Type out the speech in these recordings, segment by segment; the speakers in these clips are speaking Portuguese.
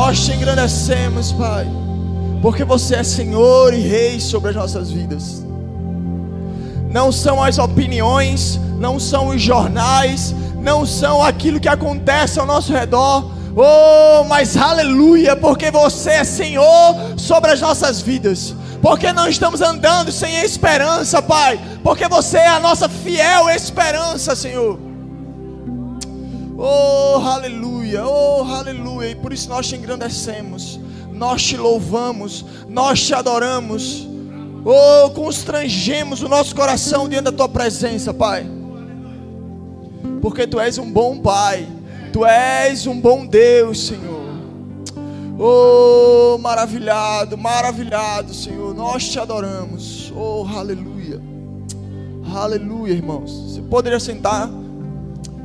Nós te engrandecemos, Pai, porque você é Senhor e Rei sobre as nossas vidas. Não são as opiniões, não são os jornais, não são aquilo que acontece ao nosso redor. Oh, mas aleluia, porque você é Senhor sobre as nossas vidas. Porque não estamos andando sem esperança, Pai. Porque você é a nossa fiel esperança, Senhor. Oh, aleluia, oh, aleluia. E por isso nós te engrandecemos, nós te louvamos, nós te adoramos. Oh, constrangemos o nosso coração diante da tua presença, Pai. Porque tu és um bom Pai, tu és um bom Deus, Senhor. Oh, maravilhado, maravilhado, Senhor. Nós te adoramos. Oh, aleluia. Aleluia, irmãos. Você poderia sentar?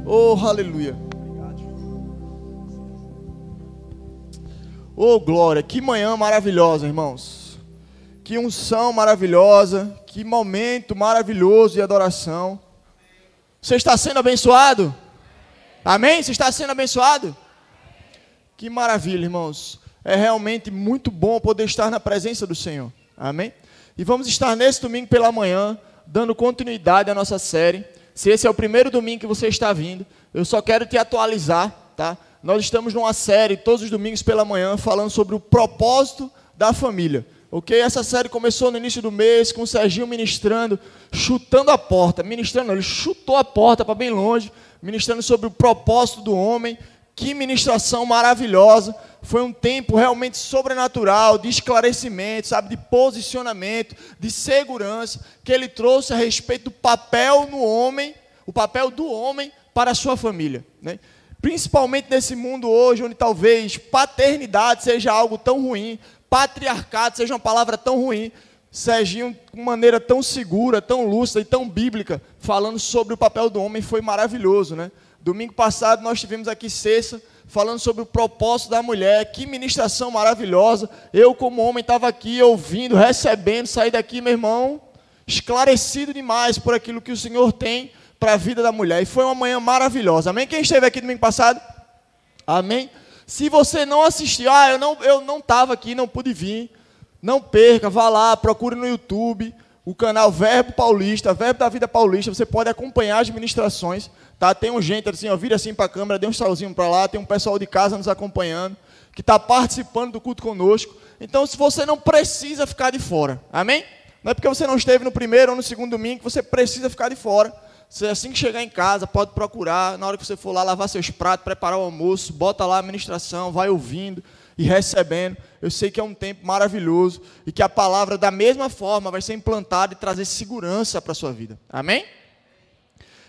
Oh, aleluia. Oh, glória. Que manhã maravilhosa, irmãos. Que unção maravilhosa. Que momento maravilhoso de adoração. Você está sendo abençoado? Amém? Você está sendo abençoado? Que maravilha, irmãos é realmente muito bom poder estar na presença do Senhor. Amém? E vamos estar nesse domingo pela manhã, dando continuidade à nossa série. Se esse é o primeiro domingo que você está vindo, eu só quero te atualizar, tá? Nós estamos numa série todos os domingos pela manhã falando sobre o propósito da família. Ok? Essa série começou no início do mês com o Serginho ministrando, chutando a porta. Ministrando, ele chutou a porta para bem longe, ministrando sobre o propósito do homem. Que ministração maravilhosa foi um tempo realmente sobrenatural, de esclarecimento, sabe, de posicionamento, de segurança, que ele trouxe a respeito do papel no homem, o papel do homem para a sua família. Né? Principalmente nesse mundo hoje, onde talvez paternidade seja algo tão ruim, patriarcado seja uma palavra tão ruim. Serginho, de maneira tão segura, tão lúcida e tão bíblica, falando sobre o papel do homem, foi maravilhoso. Né? Domingo passado nós tivemos aqui sexta falando sobre o propósito da mulher. Que ministração maravilhosa. Eu, como homem, estava aqui ouvindo, recebendo, saí daqui, meu irmão, esclarecido demais por aquilo que o Senhor tem para a vida da mulher. E foi uma manhã maravilhosa. Amém? Quem esteve aqui domingo passado? Amém? Se você não assistiu, ah, eu não eu não estava aqui, não pude vir. Não perca, vá lá, procure no YouTube o canal Verbo Paulista, Verbo da Vida Paulista. Você pode acompanhar as ministrações. Tá? Tem um gente assim, ó, vira assim para a câmera, dê um salzinho para lá, tem um pessoal de casa nos acompanhando, que está participando do culto conosco. Então, se você não precisa ficar de fora, amém? Não é porque você não esteve no primeiro ou no segundo domingo que você precisa ficar de fora. Você, assim que chegar em casa, pode procurar, na hora que você for lá lavar seus pratos, preparar o almoço, bota lá a ministração, vai ouvindo e recebendo. Eu sei que é um tempo maravilhoso e que a palavra, da mesma forma, vai ser implantada e trazer segurança para a sua vida. Amém?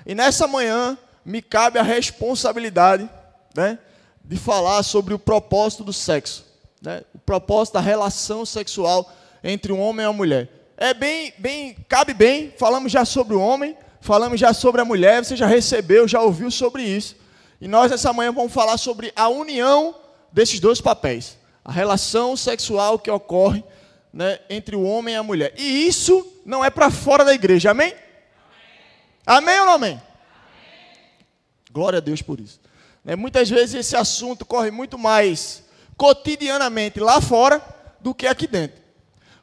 E nessa manhã, me cabe a responsabilidade né, de falar sobre o propósito do sexo, né, o propósito da relação sexual entre um homem e uma mulher. É bem, bem, cabe bem, falamos já sobre o homem, falamos já sobre a mulher, você já recebeu, já ouviu sobre isso. E nós essa manhã vamos falar sobre a união desses dois papéis, a relação sexual que ocorre né, entre o homem e a mulher. E isso não é para fora da igreja, amém? Amém, amém ou não amém? Glória a Deus por isso. Né? Muitas vezes esse assunto corre muito mais cotidianamente lá fora do que aqui dentro.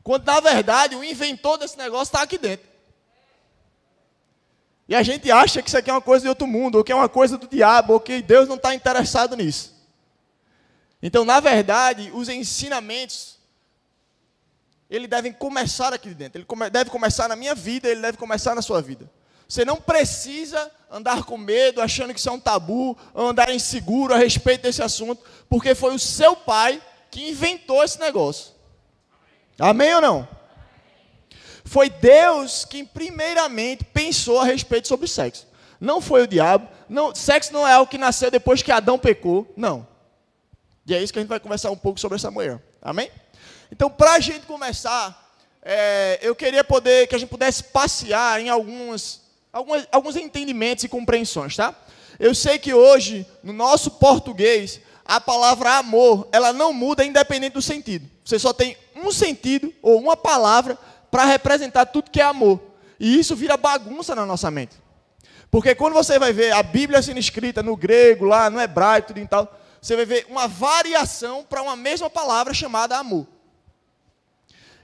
Quando na verdade o inventor desse negócio está aqui dentro. E a gente acha que isso aqui é uma coisa de outro mundo, ou que é uma coisa do diabo, ou que Deus não está interessado nisso. Então, na verdade, os ensinamentos, ele devem começar aqui dentro. Ele deve começar na minha vida, ele deve começar na sua vida. Você não precisa andar com medo, achando que isso é um tabu, andar inseguro a respeito desse assunto, porque foi o seu pai que inventou esse negócio. Amém ou não? Foi Deus quem primeiramente pensou a respeito sobre sexo. Não foi o diabo. Não, sexo não é algo que nasceu depois que Adão pecou. Não. E é isso que a gente vai conversar um pouco sobre essa manhã. Amém? Então, para a gente começar, é, eu queria poder que a gente pudesse passear em algumas alguns, alguns entendimentos e compreensões, tá? Eu sei que hoje, no nosso português, a palavra amor, ela não muda independente do sentido. Você só tem um sentido ou uma palavra para representar tudo que é amor. E isso vira bagunça na nossa mente. Porque quando você vai ver a Bíblia sendo escrita no grego, lá no hebraico, tudo e tal, você vai ver uma variação para uma mesma palavra chamada amor.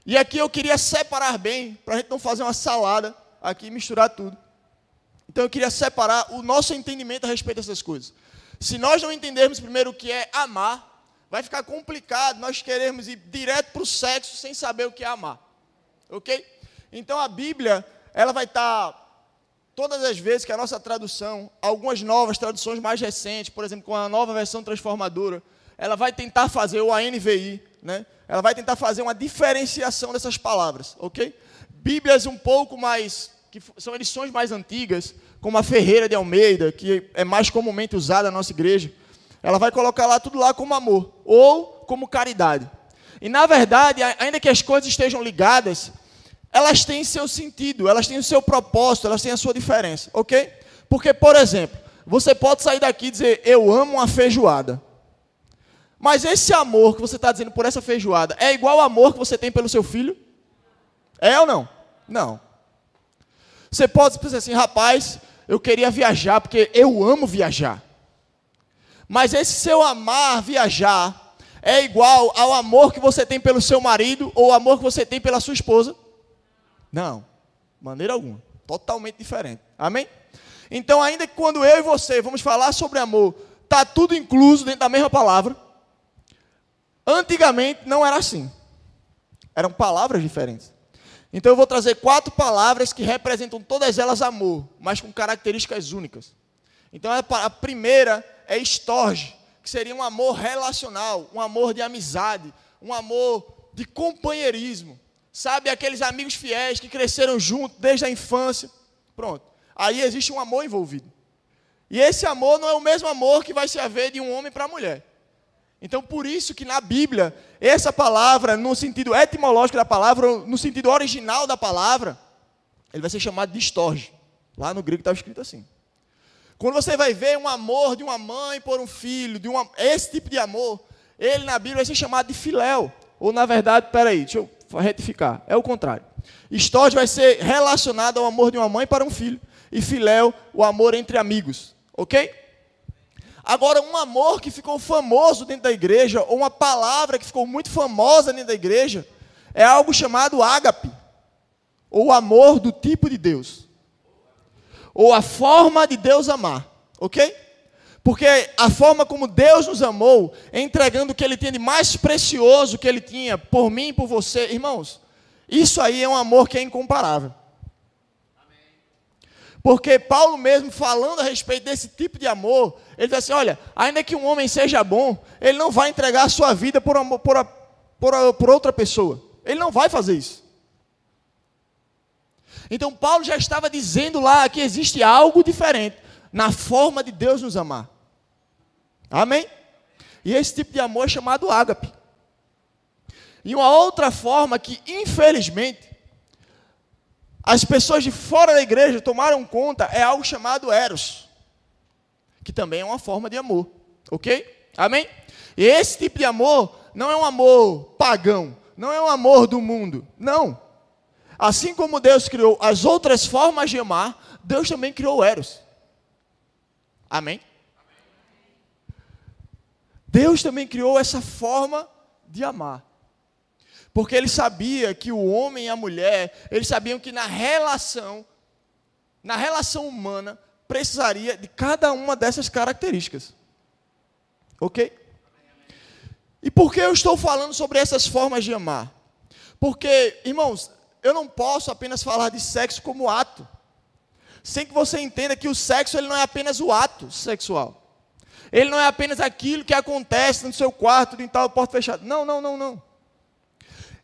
E aqui eu queria separar bem, para a gente não fazer uma salada aqui e misturar tudo. Então eu queria separar o nosso entendimento a respeito dessas coisas. Se nós não entendermos primeiro o que é amar, vai ficar complicado nós queremos ir direto para o sexo sem saber o que é amar. Ok? Então a Bíblia, ela vai estar, tá, todas as vezes que a nossa tradução, algumas novas traduções mais recentes, por exemplo, com a nova versão transformadora, ela vai tentar fazer, o ANVI, né? ela vai tentar fazer uma diferenciação dessas palavras, ok? Bíblias um pouco mais, que são edições mais antigas, como a Ferreira de Almeida, que é mais comumente usada na nossa igreja, ela vai colocar lá tudo lá como amor, ou como caridade. E na verdade, ainda que as coisas estejam ligadas, elas têm seu sentido, elas têm o seu propósito, elas têm a sua diferença, ok? Porque, por exemplo, você pode sair daqui e dizer, eu amo uma feijoada. Mas esse amor que você está dizendo por essa feijoada é igual ao amor que você tem pelo seu filho? É ou não? Não. Você pode dizer assim, rapaz, eu queria viajar porque eu amo viajar. Mas esse seu amar viajar é igual ao amor que você tem pelo seu marido ou o amor que você tem pela sua esposa? Não, maneira alguma. Totalmente diferente. Amém? Então, ainda que quando eu e você vamos falar sobre amor, está tudo incluso dentro da mesma palavra. Antigamente não era assim. Eram palavras diferentes. Então eu vou trazer quatro palavras que representam todas elas amor, mas com características únicas. Então a primeira é estorge, que seria um amor relacional, um amor de amizade, um amor de companheirismo. Sabe, aqueles amigos fiéis que cresceram juntos desde a infância. Pronto. Aí existe um amor envolvido. E esse amor não é o mesmo amor que vai se haver de um homem para a mulher. Então, por isso que na Bíblia, essa palavra, no sentido etimológico da palavra, no sentido original da palavra, ele vai ser chamado de estorge. Lá no grego está escrito assim. Quando você vai ver um amor de uma mãe por um filho, de uma, esse tipo de amor, ele na Bíblia vai ser chamado de filéu. Ou na verdade, peraí, deixa eu retificar, é o contrário. Estorge vai ser relacionado ao amor de uma mãe para um filho. E filéu, o amor entre amigos. Ok? Agora, um amor que ficou famoso dentro da igreja, ou uma palavra que ficou muito famosa dentro da igreja, é algo chamado ágape, ou amor do tipo de Deus ou a forma de Deus amar, ok? Porque a forma como Deus nos amou, entregando o que Ele tinha de mais precioso que Ele tinha por mim e por você, irmãos, isso aí é um amor que é incomparável. Porque Paulo mesmo falando a respeito desse tipo de amor, ele diz assim: olha, ainda que um homem seja bom, ele não vai entregar a sua vida por, amor, por, por, por outra pessoa. Ele não vai fazer isso. Então Paulo já estava dizendo lá que existe algo diferente na forma de Deus nos amar. Amém? E esse tipo de amor é chamado ágape. E uma outra forma que, infelizmente, as pessoas de fora da igreja tomaram conta é algo chamado eros, que também é uma forma de amor, ok? Amém? E esse tipo de amor não é um amor pagão, não é um amor do mundo, não. Assim como Deus criou as outras formas de amar, Deus também criou Eros. Amém? Deus também criou essa forma de amar. Porque ele sabia que o homem e a mulher, eles sabiam que na relação, na relação humana, precisaria de cada uma dessas características. Ok? E por que eu estou falando sobre essas formas de amar? Porque, irmãos, eu não posso apenas falar de sexo como ato. Sem que você entenda que o sexo ele não é apenas o ato sexual. Ele não é apenas aquilo que acontece no seu quarto, em tal porta fechada. Não, não, não, não.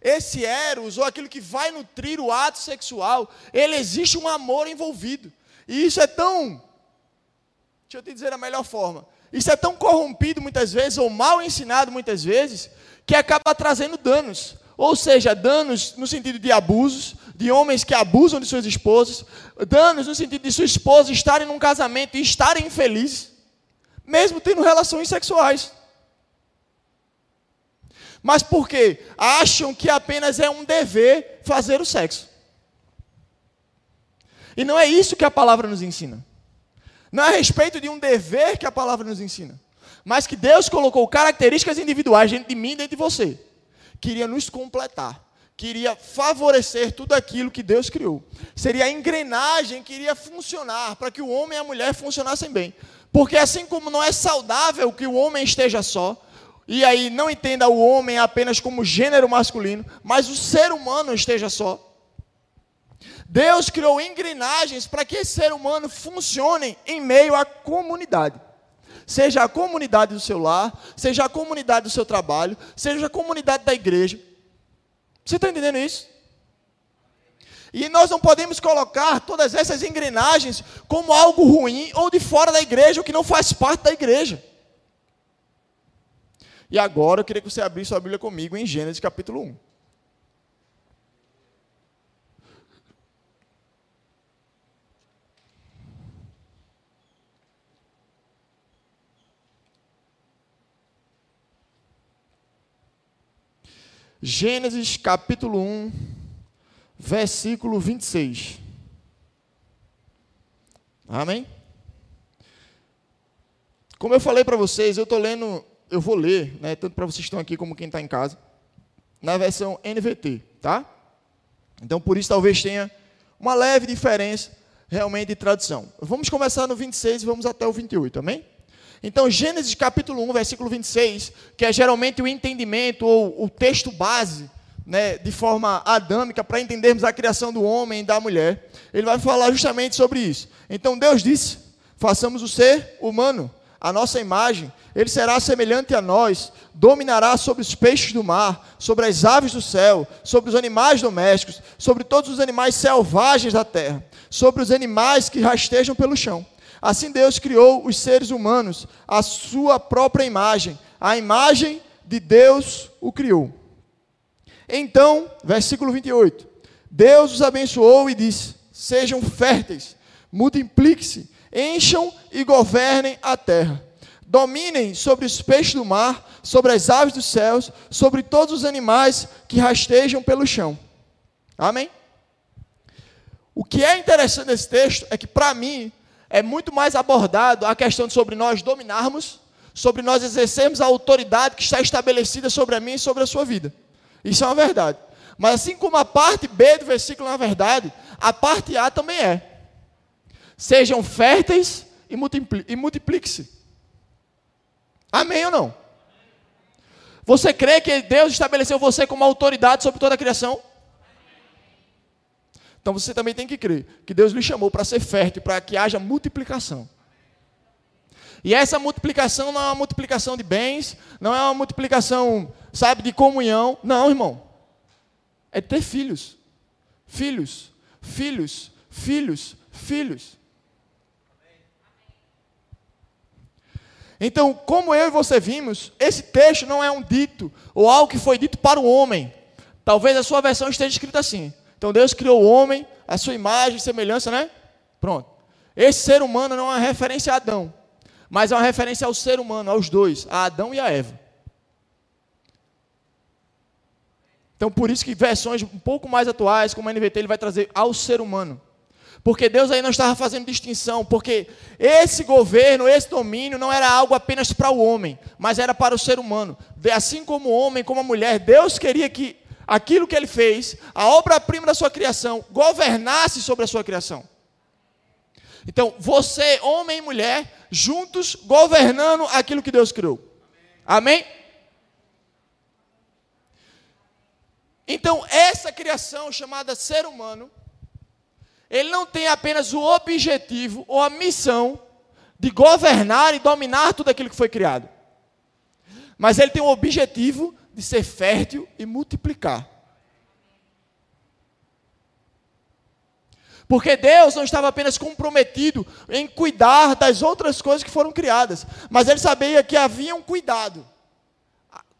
Esse eros, ou aquilo que vai nutrir o ato sexual, ele existe um amor envolvido. E isso é tão. Deixa eu te dizer a melhor forma. Isso é tão corrompido muitas vezes, ou mal ensinado muitas vezes, que acaba trazendo danos. Ou seja, danos no sentido de abusos, de homens que abusam de suas esposas, danos no sentido de sua esposa estarem num casamento e estarem infelizes, mesmo tendo relações sexuais. Mas por quê? Acham que apenas é um dever fazer o sexo. E não é isso que a palavra nos ensina. Não é a respeito de um dever que a palavra nos ensina. mas que Deus colocou características individuais dentro de mim e dentro de você. Queria nos completar, queria favorecer tudo aquilo que Deus criou. Seria a engrenagem que iria funcionar para que o homem e a mulher funcionassem bem. Porque assim como não é saudável que o homem esteja só, e aí não entenda o homem apenas como gênero masculino, mas o ser humano esteja só. Deus criou engrenagens para que esse ser humano funcione em meio à comunidade. Seja a comunidade do seu lar, seja a comunidade do seu trabalho, seja a comunidade da igreja. Você está entendendo isso? E nós não podemos colocar todas essas engrenagens como algo ruim ou de fora da igreja, ou que não faz parte da igreja. E agora eu queria que você abrisse sua Bíblia comigo em Gênesis capítulo 1. Gênesis capítulo 1, versículo 26. Amém? Como eu falei para vocês, eu estou lendo eu vou ler, né, tanto para vocês que estão aqui como quem está em casa, na versão NVT, tá? Então, por isso, talvez tenha uma leve diferença realmente de tradução. Vamos começar no 26 e vamos até o 28, amém? Então, Gênesis capítulo 1, versículo 26, que é geralmente o entendimento ou o texto base, né, de forma adâmica, para entendermos a criação do homem e da mulher, ele vai falar justamente sobre isso. Então, Deus disse: façamos o ser humano a nossa imagem, ele será semelhante a nós, dominará sobre os peixes do mar, sobre as aves do céu, sobre os animais domésticos, sobre todos os animais selvagens da terra, sobre os animais que rastejam pelo chão. Assim Deus criou os seres humanos, a sua própria imagem, a imagem de Deus o criou. Então, versículo 28. Deus os abençoou e disse: Sejam férteis, multipliquem-se encham e governem a terra. Dominem sobre os peixes do mar, sobre as aves dos céus, sobre todos os animais que rastejam pelo chão. Amém? O que é interessante nesse texto é que, para mim, é muito mais abordado a questão sobre nós dominarmos, sobre nós exercermos a autoridade que está estabelecida sobre a mim e sobre a sua vida. Isso é uma verdade. Mas assim como a parte B do versículo é uma verdade, a parte A também é. Sejam férteis e, multipli multiplique-se. Amém ou não? Você crê que Deus estabeleceu você como autoridade sobre toda a criação? Então você também tem que crer que Deus lhe chamou para ser fértil, para que haja multiplicação. E essa multiplicação não é uma multiplicação de bens, não é uma multiplicação, sabe, de comunhão. Não, irmão. É ter filhos. Filhos, filhos, filhos, filhos. Então, como eu e você vimos, esse texto não é um dito ou algo que foi dito para o homem. Talvez a sua versão esteja escrita assim. Então, Deus criou o homem, a sua imagem semelhança, né? Pronto. Esse ser humano não é uma referência a Adão, mas é uma referência ao ser humano, aos dois, a Adão e a Eva. Então, por isso que versões um pouco mais atuais, como a NVT, ele vai trazer ao ser humano. Porque Deus aí não estava fazendo distinção, porque esse governo, esse domínio não era algo apenas para o homem, mas era para o ser humano. Assim como o homem, como a mulher, Deus queria que aquilo que ele fez, a obra-prima da sua criação, governasse sobre a sua criação. Então, você, homem e mulher, juntos governando aquilo que Deus criou. Amém? Então, essa criação chamada ser humano ele não tem apenas o objetivo ou a missão de governar e dominar tudo aquilo que foi criado. Mas ele tem o objetivo de ser fértil e multiplicar. Porque Deus não estava apenas comprometido em cuidar das outras coisas que foram criadas, mas ele sabia que havia um cuidado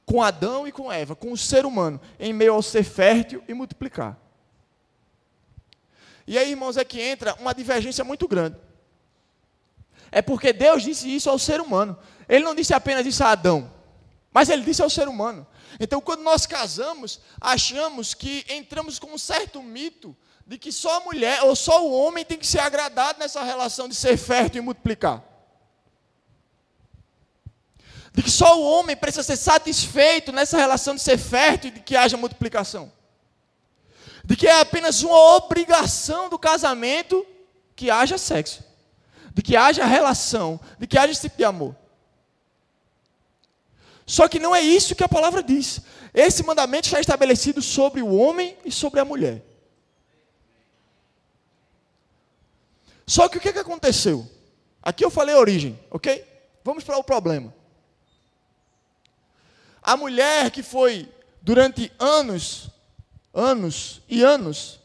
com Adão e com Eva, com o ser humano, em meio ao ser fértil e multiplicar. E aí, irmãos, é que entra uma divergência muito grande. É porque Deus disse isso ao ser humano. Ele não disse apenas isso a Adão, mas ele disse ao ser humano. Então, quando nós casamos, achamos que entramos com um certo mito de que só a mulher ou só o homem tem que ser agradado nessa relação de ser fértil e multiplicar. De que só o homem precisa ser satisfeito nessa relação de ser fértil e de que haja multiplicação. De que é apenas uma obrigação do casamento que haja sexo. De que haja relação, de que haja esse tipo de amor. Só que não é isso que a palavra diz. Esse mandamento está estabelecido sobre o homem e sobre a mulher. Só que o que, que aconteceu? Aqui eu falei a origem, ok? Vamos para o problema. A mulher que foi durante anos, anos e anos,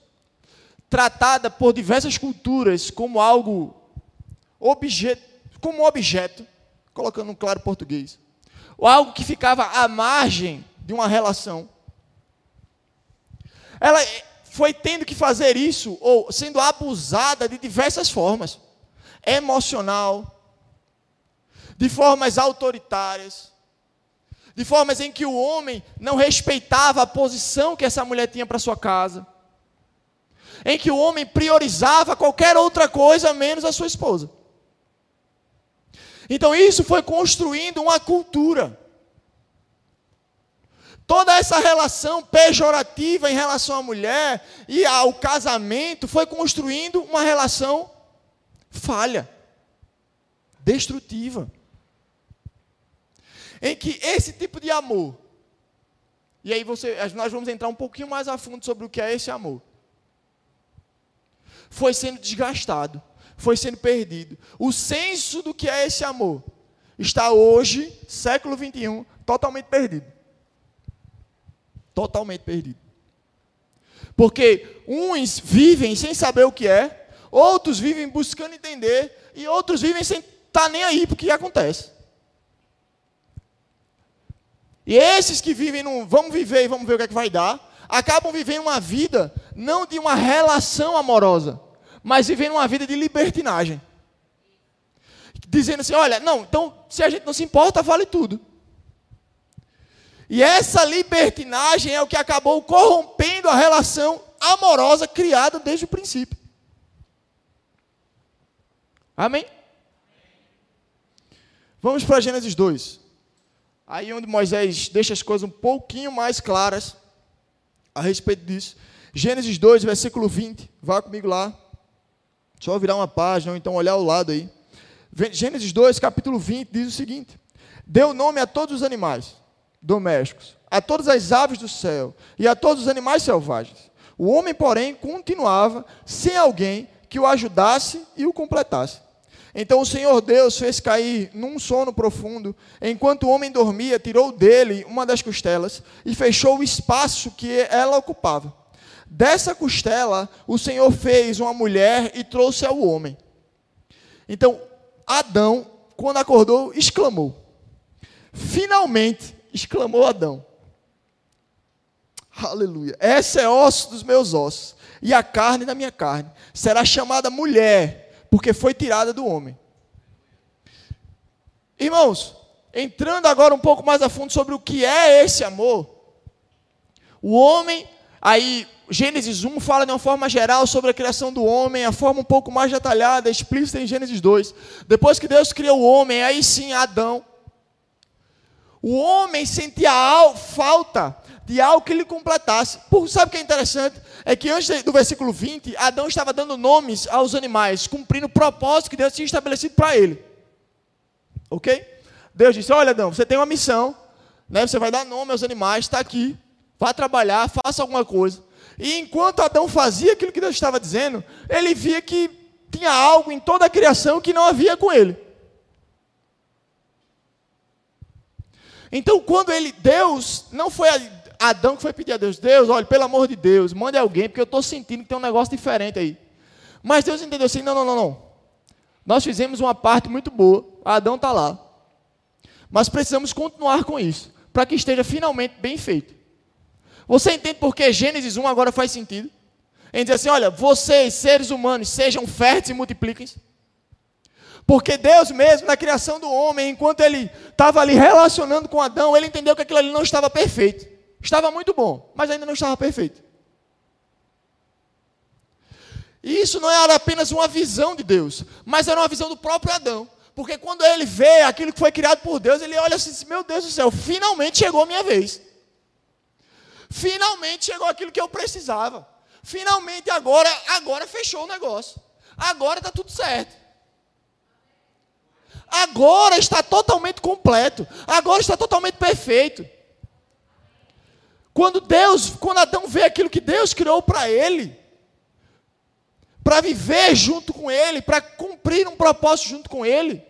tratada por diversas culturas como algo objeto, como objeto, colocando um claro português, ou algo que ficava à margem de uma relação. Ela foi tendo que fazer isso, ou sendo abusada de diversas formas emocional, de formas autoritárias, de formas em que o homem não respeitava a posição que essa mulher tinha para sua casa, em que o homem priorizava qualquer outra coisa menos a sua esposa. Então isso foi construindo uma cultura. Toda essa relação pejorativa em relação à mulher e ao casamento foi construindo uma relação falha, destrutiva em que esse tipo de amor, e aí você, nós vamos entrar um pouquinho mais a fundo sobre o que é esse amor, foi sendo desgastado, foi sendo perdido. O senso do que é esse amor está hoje, século 21, totalmente perdido. Totalmente perdido. Porque uns vivem sem saber o que é, outros vivem buscando entender, e outros vivem sem estar tá nem aí para o que acontece. E esses que vivem num vamos viver e vamos ver o que é que vai dar, acabam vivendo uma vida não de uma relação amorosa, mas vivendo uma vida de libertinagem. Dizendo assim: olha, não, então se a gente não se importa, vale tudo. E essa libertinagem é o que acabou corrompendo a relação amorosa criada desde o princípio. Amém? Vamos para Gênesis 2. Aí onde Moisés deixa as coisas um pouquinho mais claras a respeito disso. Gênesis 2, versículo 20. Vá comigo lá. Só virar uma página ou então olhar ao lado aí. Gênesis 2, capítulo 20, diz o seguinte: Deu nome a todos os animais domésticos, a todas as aves do céu e a todos os animais selvagens. O homem, porém, continuava sem alguém que o ajudasse e o completasse. Então o Senhor Deus fez cair num sono profundo, enquanto o homem dormia, tirou dele uma das costelas e fechou o espaço que ela ocupava. Dessa costela, o Senhor fez uma mulher e trouxe ao homem. Então, Adão, quando acordou, exclamou. Finalmente, exclamou Adão. Aleluia. Essa é osso dos meus ossos e a carne da minha carne. Será chamada mulher porque foi tirada do homem. Irmãos, entrando agora um pouco mais a fundo sobre o que é esse amor, o homem, aí Gênesis 1 fala de uma forma geral sobre a criação do homem, a forma um pouco mais detalhada, explícita em Gênesis 2. Depois que Deus criou o homem, aí sim Adão. O homem sentia falta de algo que lhe completasse. Por, sabe o que é interessante? É que antes do versículo 20, Adão estava dando nomes aos animais, cumprindo o propósito que Deus tinha estabelecido para ele. Ok? Deus disse: Olha, Adão, você tem uma missão, né? você vai dar nome aos animais, está aqui, vá trabalhar, faça alguma coisa. E enquanto Adão fazia aquilo que Deus estava dizendo, ele via que tinha algo em toda a criação que não havia com ele. Então, quando ele, Deus, não foi Adão que foi pedir a Deus, Deus, olha, pelo amor de Deus, mande alguém, porque eu estou sentindo que tem um negócio diferente aí. Mas Deus entendeu assim, não, não, não, não. Nós fizemos uma parte muito boa, Adão está lá. Mas precisamos continuar com isso, para que esteja finalmente bem feito. Você entende por que Gênesis 1 agora faz sentido? Em dizer assim, olha, vocês, seres humanos, sejam férteis e multipliquem-se. Porque Deus mesmo, na criação do homem, enquanto ele estava ali relacionando com Adão, ele entendeu que aquilo ali não estava perfeito. Estava muito bom, mas ainda não estava perfeito. E isso não era apenas uma visão de Deus, mas era uma visão do próprio Adão. Porque quando ele vê aquilo que foi criado por Deus, ele olha assim: meu Deus do céu, finalmente chegou a minha vez. Finalmente chegou aquilo que eu precisava. Finalmente agora, agora fechou o negócio. Agora está tudo certo. Agora está totalmente completo. Agora está totalmente perfeito. Quando Deus, quando Adão vê aquilo que Deus criou para ele, para viver junto com ele, para cumprir um propósito junto com ele,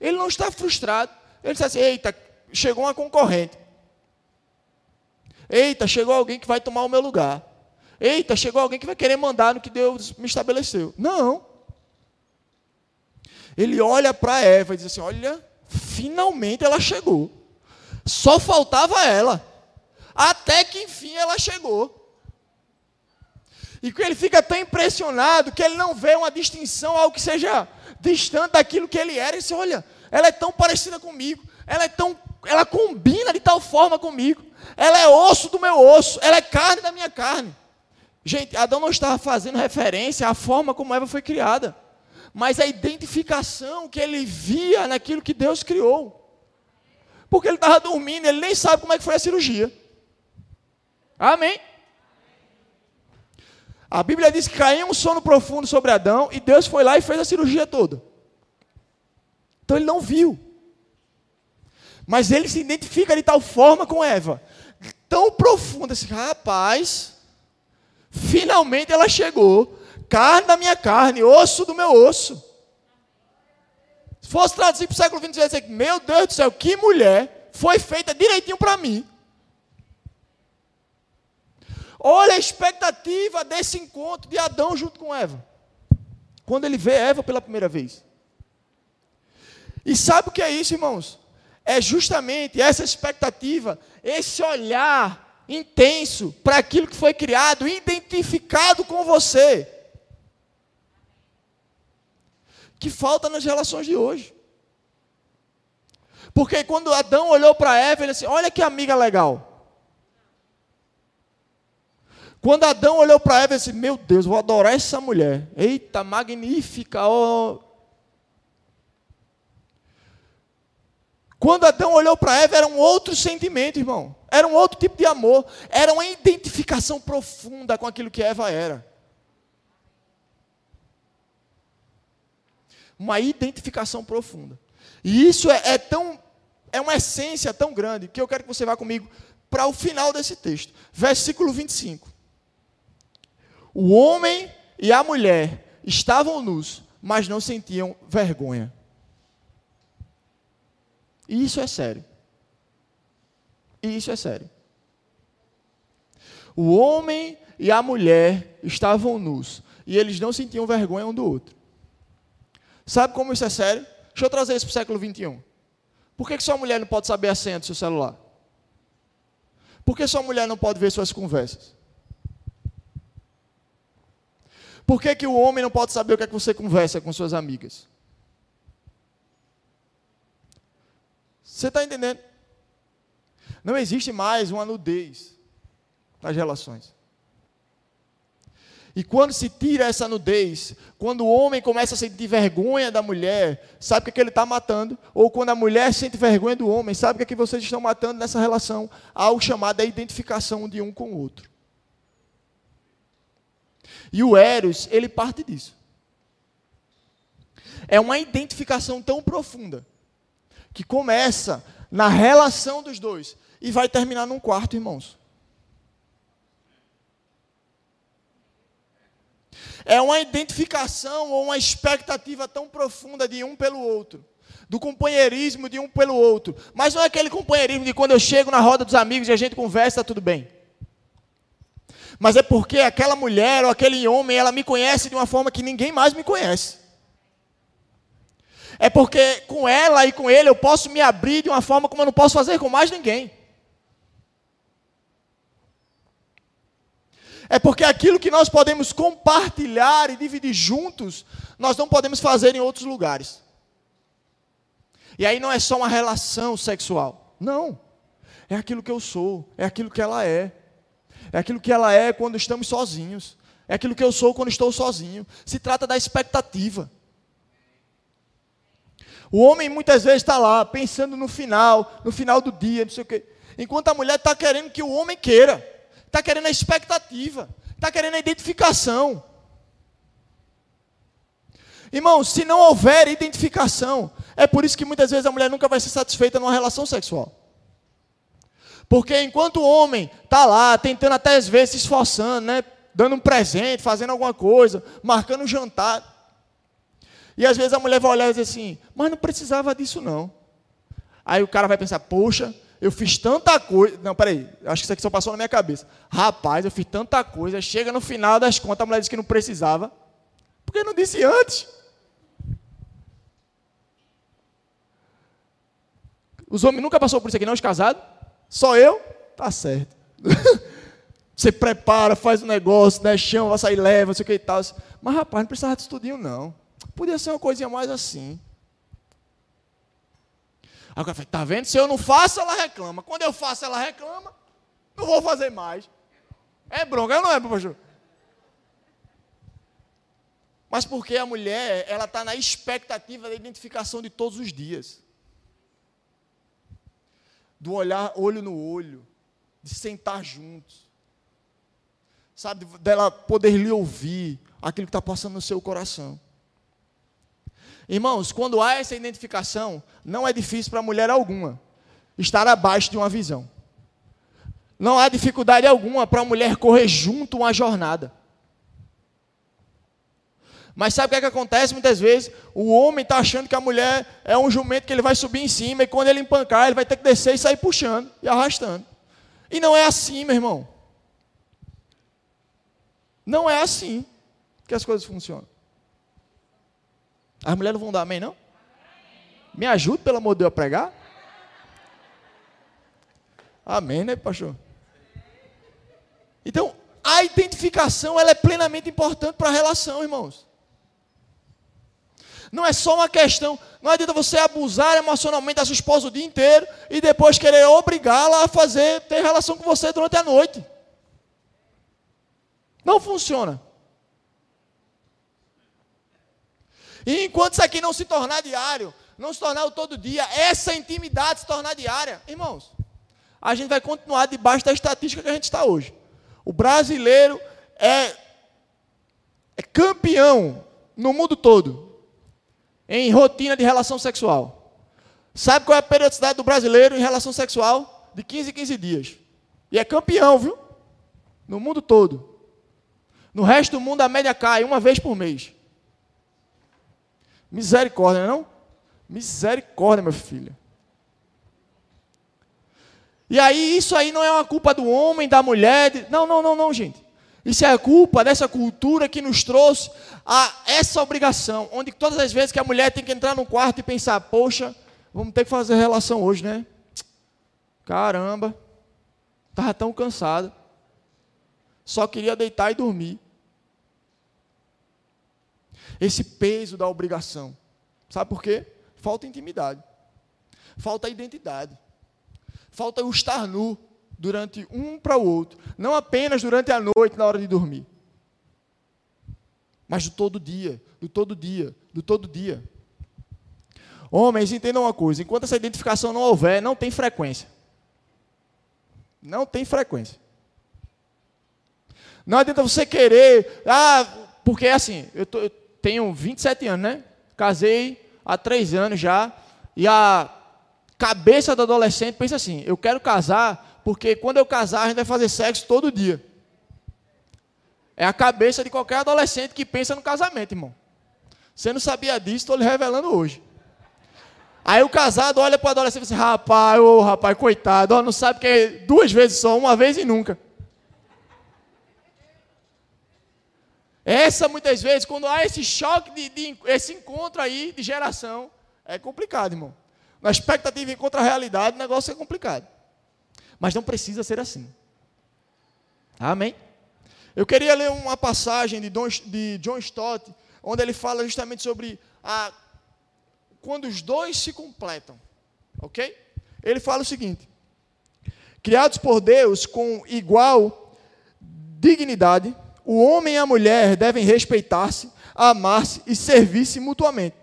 ele não está frustrado. Ele diz assim: eita, chegou uma concorrente. Eita, chegou alguém que vai tomar o meu lugar. Eita, chegou alguém que vai querer mandar no que Deus me estabeleceu. Não. Ele olha para Eva e diz assim: Olha, finalmente ela chegou. Só faltava ela. Até que enfim ela chegou. E que ele fica tão impressionado que ele não vê uma distinção, algo que seja distante daquilo que ele era. E diz: Olha, ela é tão parecida comigo. Ela é tão. Ela combina de tal forma comigo. Ela é osso do meu osso. Ela é carne da minha carne. Gente, Adão não estava fazendo referência à forma como Eva foi criada, mas a identificação que ele via naquilo que Deus criou. Porque ele estava dormindo, ele nem sabe como é que foi a cirurgia. Amém? A Bíblia diz que caiu um sono profundo sobre Adão e Deus foi lá e fez a cirurgia toda. Então ele não viu. Mas ele se identifica de tal forma com Eva, tão profunda, assim, rapaz, Finalmente ela chegou. Carne da minha carne, osso do meu osso. Se fosse traduzido para o século XX, ia dizer, meu Deus do céu, que mulher foi feita direitinho para mim. Olha a expectativa desse encontro de Adão junto com Eva. Quando ele vê Eva pela primeira vez. E sabe o que é isso, irmãos? É justamente essa expectativa, esse olhar intenso para aquilo que foi criado, identificado com você. Que falta nas relações de hoje. Porque quando Adão olhou para Eva, ele disse: Olha que amiga legal. Quando Adão olhou para Eva, ele disse: Meu Deus, vou adorar essa mulher. Eita, magnífica. Oh. Quando Adão olhou para Eva, era um outro sentimento, irmão. Era um outro tipo de amor. Era uma identificação profunda com aquilo que Eva era. Uma identificação profunda. E isso é, é tão. É uma essência tão grande que eu quero que você vá comigo para o final desse texto. Versículo 25. O homem e a mulher estavam nus, mas não sentiam vergonha. E isso é sério. E isso é sério. O homem e a mulher estavam nus e eles não sentiam vergonha um do outro. Sabe como isso é sério? Deixa eu trazer isso para o século XXI. Por que, que sua mulher não pode saber a senha do seu celular? Por que sua mulher não pode ver suas conversas? Por que, que o homem não pode saber o que é que você conversa com suas amigas? Você está entendendo? Não existe mais uma nudez nas relações. E quando se tira essa nudez, quando o homem começa a sentir vergonha da mulher, sabe o que, é que ele está matando? Ou quando a mulher sente vergonha do homem, sabe o que, é que vocês estão matando nessa relação? Algo chamado a identificação de um com o outro. E o Eros, ele parte disso. É uma identificação tão profunda que começa na relação dos dois e vai terminar num quarto, irmãos. É uma identificação ou uma expectativa tão profunda de um pelo outro, do companheirismo de um pelo outro. Mas não é aquele companheirismo de quando eu chego na roda dos amigos e a gente conversa, tudo bem. Mas é porque aquela mulher ou aquele homem, ela me conhece de uma forma que ninguém mais me conhece. É porque com ela e com ele eu posso me abrir de uma forma como eu não posso fazer com mais ninguém. É porque aquilo que nós podemos compartilhar e dividir juntos, nós não podemos fazer em outros lugares. E aí não é só uma relação sexual. Não. É aquilo que eu sou, é aquilo que ela é. É aquilo que ela é quando estamos sozinhos. É aquilo que eu sou quando estou sozinho. Se trata da expectativa. O homem muitas vezes está lá, pensando no final, no final do dia, não sei o quê. Enquanto a mulher está querendo que o homem queira, está querendo a expectativa, está querendo a identificação. Irmão, se não houver identificação, é por isso que muitas vezes a mulher nunca vai ser satisfeita numa relação sexual. Porque enquanto o homem está lá, tentando até às vezes se esforçando, né? Dando um presente, fazendo alguma coisa, marcando um jantar. E às vezes a mulher vai olhar e dizer assim, mas não precisava disso não. Aí o cara vai pensar, poxa, eu fiz tanta coisa. Não, peraí, acho que isso aqui só passou na minha cabeça. Rapaz, eu fiz tanta coisa, chega no final das contas, a mulher diz que não precisava. Por que não disse antes? Os homens nunca passou por isso aqui, não, os casados? Só eu? Tá certo. Você prepara, faz um negócio, né, chama, vai sair leva, não sei o que e tal. Mas, rapaz, não precisava de estudinho, não. Podia ser uma coisinha mais assim. Aí o cara fala, tá vendo? Se eu não faço, ela reclama. Quando eu faço, ela reclama. Não vou fazer mais. É bronca, não é, pastor? Mas porque a mulher, ela está na expectativa da identificação de todos os dias do olhar olho no olho, de sentar juntos, sabe, dela poder lhe ouvir aquilo que está passando no seu coração. Irmãos, quando há essa identificação, não é difícil para mulher alguma estar abaixo de uma visão. Não há dificuldade alguma para a mulher correr junto uma jornada. Mas sabe o que, é que acontece muitas vezes? O homem está achando que a mulher é um jumento que ele vai subir em cima e quando ele empancar, ele vai ter que descer e sair puxando e arrastando. E não é assim, meu irmão. Não é assim que as coisas funcionam. As mulheres não vão dar amém, não? Me ajude, pelo amor de Deus, a pregar? Amém, né, pastor? Então, a identificação ela é plenamente importante para a relação, irmãos. Não é só uma questão, não adianta você abusar emocionalmente da sua esposa o dia inteiro e depois querer obrigá-la a fazer, ter relação com você durante a noite. Não funciona. E enquanto isso aqui não se tornar diário, não se tornar o todo dia, essa intimidade se tornar diária, irmãos, a gente vai continuar debaixo da estatística que a gente está hoje. O brasileiro é, é campeão no mundo todo em rotina de relação sexual. Sabe qual é a periodicidade do brasileiro em relação sexual? De 15 em 15 dias. E é campeão, viu? No mundo todo. No resto do mundo a média cai uma vez por mês. Misericórdia, não? É Misericórdia, meu filho. E aí, isso aí não é uma culpa do homem, da mulher. De... Não, não, não, não, gente. Isso é a culpa dessa cultura que nos trouxe a essa obrigação, onde todas as vezes que a mulher tem que entrar no quarto e pensar, poxa, vamos ter que fazer relação hoje, né? Caramba, estava tão cansada, só queria deitar e dormir. Esse peso da obrigação, sabe por quê? Falta intimidade, falta identidade, falta o estar nu durante um para o outro, não apenas durante a noite, na hora de dormir, mas do todo dia, do todo dia, do todo dia. Homens, entendam uma coisa: enquanto essa identificação não houver, não tem frequência. Não tem frequência. Não adianta você querer, ah, porque assim, eu, tô, eu tenho 27 anos, né? Casei há três anos já, e a cabeça do adolescente pensa assim: eu quero casar porque quando eu casar, a gente vai fazer sexo todo dia. É a cabeça de qualquer adolescente que pensa no casamento, irmão. Você não sabia disso, estou lhe revelando hoje. Aí o casado olha para o adolescente e diz assim, rapaz, ô rapaz, coitado, ó, não sabe que é duas vezes só, uma vez e nunca. Essa, muitas vezes, quando há esse choque, de, de, esse encontro aí de geração, é complicado, irmão. Na expectativa encontra a realidade, o negócio é complicado. Mas não precisa ser assim. Amém? Eu queria ler uma passagem de, Don, de John Stott, onde ele fala justamente sobre a, quando os dois se completam. Ok? Ele fala o seguinte: Criados por Deus com igual dignidade, o homem e a mulher devem respeitar-se, amar-se e servir-se mutuamente.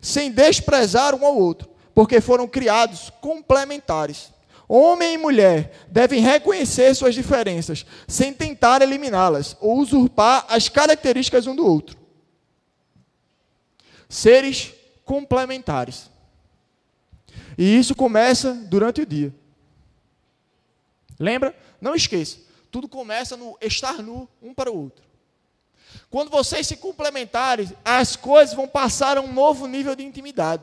sem desprezar um ao outro, porque foram criados complementares. Homem e mulher devem reconhecer suas diferenças, sem tentar eliminá-las ou usurpar as características um do outro. Seres complementares. E isso começa durante o dia. Lembra? Não esqueça. Tudo começa no estar nu um para o outro. Quando vocês se complementarem, as coisas vão passar a um novo nível de intimidade,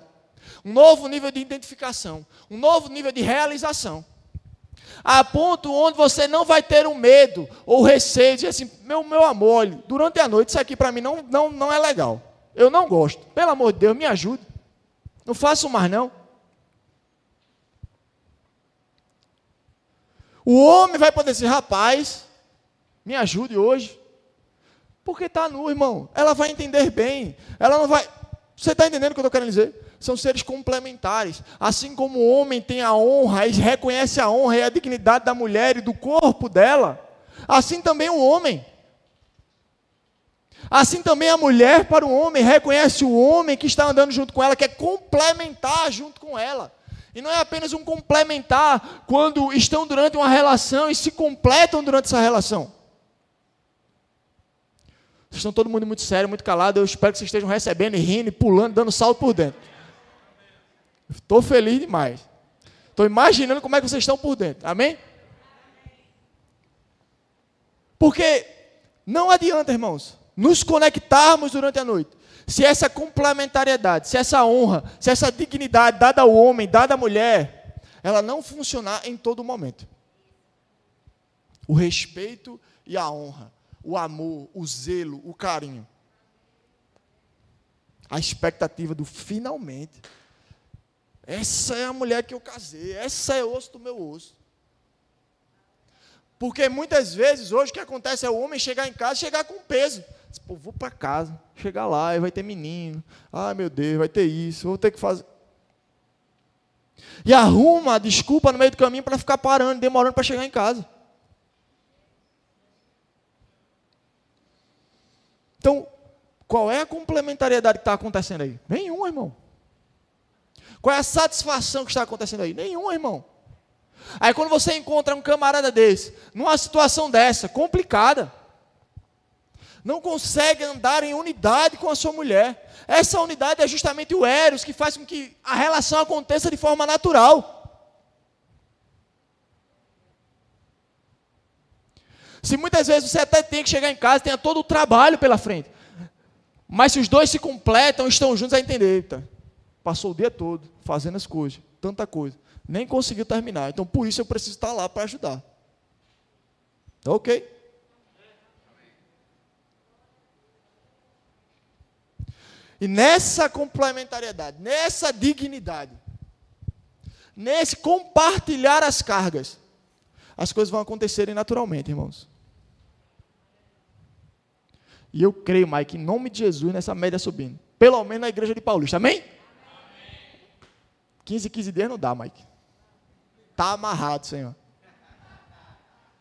um novo nível de identificação, um novo nível de realização. A ponto onde você não vai ter um medo ou receio de assim, meu, meu amor, durante a noite isso aqui para mim não, não, não é legal. Eu não gosto. Pelo amor de Deus, me ajude. Não faço mais não. O homem vai poder dizer, rapaz, me ajude hoje. Porque está nu, irmão. Ela vai entender bem. Ela não vai. Você está entendendo o que eu estou querendo dizer? São seres complementares. Assim como o homem tem a honra e reconhece a honra e a dignidade da mulher e do corpo dela, assim também o homem. Assim também a mulher para o homem reconhece o homem que está andando junto com ela, quer complementar junto com ela. E não é apenas um complementar quando estão durante uma relação e se completam durante essa relação. Vocês estão todo mundo muito sério, muito calado. Eu espero que vocês estejam recebendo rindo, pulando, dando salto por dentro. Estou feliz demais. Estou imaginando como é que vocês estão por dentro. Amém? Porque não adianta, irmãos, nos conectarmos durante a noite se essa complementariedade, se essa honra, se essa dignidade dada ao homem, dada à mulher, ela não funcionar em todo momento. O respeito e a honra, o amor, o zelo, o carinho. A expectativa do finalmente. Essa é a mulher que eu casei, essa é osso do meu osso. Porque muitas vezes, hoje, o que acontece é o homem chegar em casa chegar com peso. Pô, vou para casa, chegar lá e vai ter menino. Ai, meu Deus, vai ter isso, vou ter que fazer. E arruma a desculpa no meio do caminho para ficar parando, demorando para chegar em casa. Então, qual é a complementariedade que está acontecendo aí? Nenhuma, irmão. Qual é a satisfação que está acontecendo aí? Nenhuma, irmão. Aí quando você encontra um camarada desse, numa situação dessa, complicada, não consegue andar em unidade com a sua mulher. Essa unidade é justamente o Eros que faz com que a relação aconteça de forma natural. Se muitas vezes você até tem que chegar em casa, tenha todo o trabalho pela frente. Mas se os dois se completam, estão juntos, a entender, eita, passou o dia todo fazendo as coisas, tanta coisa, nem conseguiu terminar. Então por isso eu preciso estar lá para ajudar. Ok? E nessa complementariedade, nessa dignidade, nesse compartilhar as cargas, as coisas vão acontecerem naturalmente, irmãos. E eu creio, Mike, em nome de Jesus, nessa média subindo. Pelo menos na igreja de Paulista. Amém? Amém. 15, 15 dias não dá, Mike. Está amarrado, Senhor.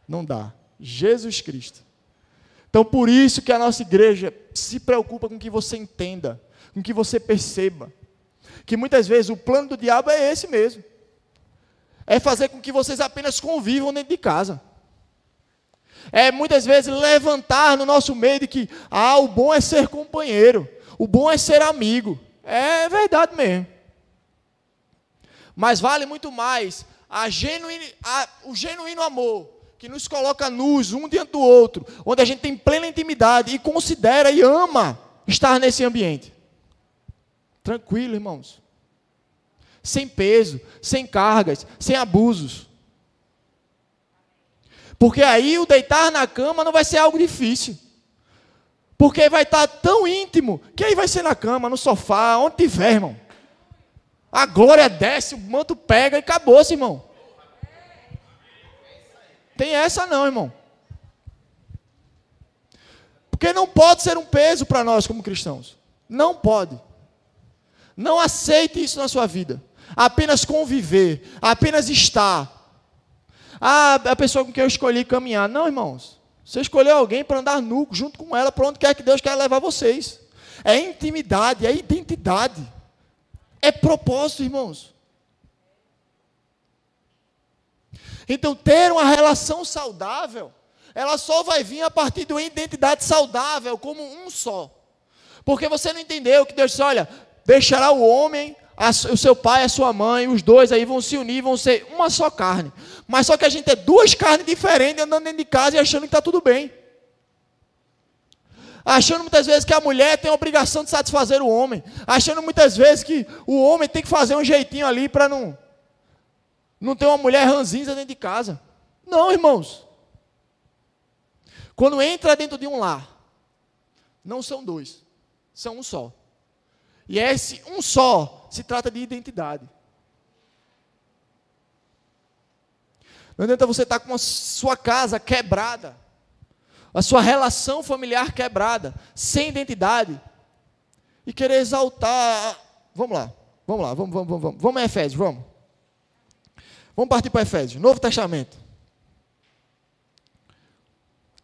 Não dá. Jesus Cristo. Então, por isso que a nossa igreja se preocupa com que você entenda com que você perceba que muitas vezes o plano do diabo é esse mesmo. É fazer com que vocês apenas convivam dentro de casa. É muitas vezes levantar no nosso meio de que, ah, o bom é ser companheiro, o bom é ser amigo. É verdade mesmo. Mas vale muito mais a a, o genuíno amor que nos coloca nus um diante do outro, onde a gente tem plena intimidade e considera e ama estar nesse ambiente. Tranquilo, irmãos. Sem peso, sem cargas, sem abusos. Porque aí o deitar na cama não vai ser algo difícil. Porque vai estar tão íntimo que aí vai ser na cama, no sofá, onde tiver, irmão. A glória desce, o manto pega e acabou-se, irmão. Tem essa não, irmão. Porque não pode ser um peso para nós como cristãos. Não pode. Não aceite isso na sua vida. Apenas conviver, apenas estar. Ah, a pessoa com quem eu escolhi caminhar. Não, irmãos. Você escolheu alguém para andar nu junto com ela, para onde quer que Deus quer levar vocês. É intimidade, é identidade. É propósito, irmãos. Então, ter uma relação saudável, ela só vai vir a partir de uma identidade saudável, como um só. Porque você não entendeu que Deus disse: olha, deixará o homem, a, o seu pai, a sua mãe, os dois aí vão se unir, vão ser uma só carne. Mas só que a gente é duas carnes diferentes andando dentro de casa e achando que está tudo bem. Achando muitas vezes que a mulher tem a obrigação de satisfazer o homem. Achando muitas vezes que o homem tem que fazer um jeitinho ali para não não tem uma mulher ranzinza dentro de casa. Não, irmãos. Quando entra dentro de um lar, não são dois, são um só. E esse um só se trata de identidade. Não adianta você estar com a sua casa quebrada, a sua relação familiar quebrada, sem identidade, e querer exaltar. Vamos lá, vamos lá, vamos, vamos, vamos, vamos Efésios, vamos. Vamos partir para Efésios, Novo Testamento.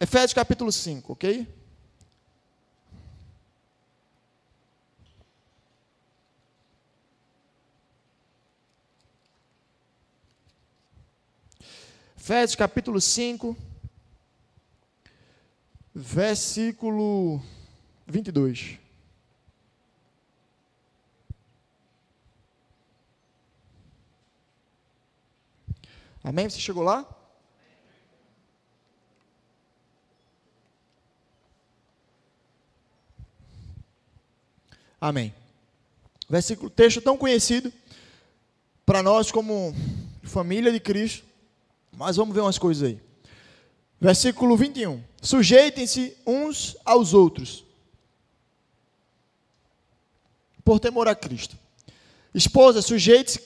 Efésios capítulo 5, ok? Efésios capítulo 5, versículo 22. Amém? Você chegou lá? Amém. Versículo, texto tão conhecido para nós como família de Cristo, mas vamos ver umas coisas aí. Versículo 21. Sujeitem-se uns aos outros, por temor a Cristo. Esposa, sujeite-se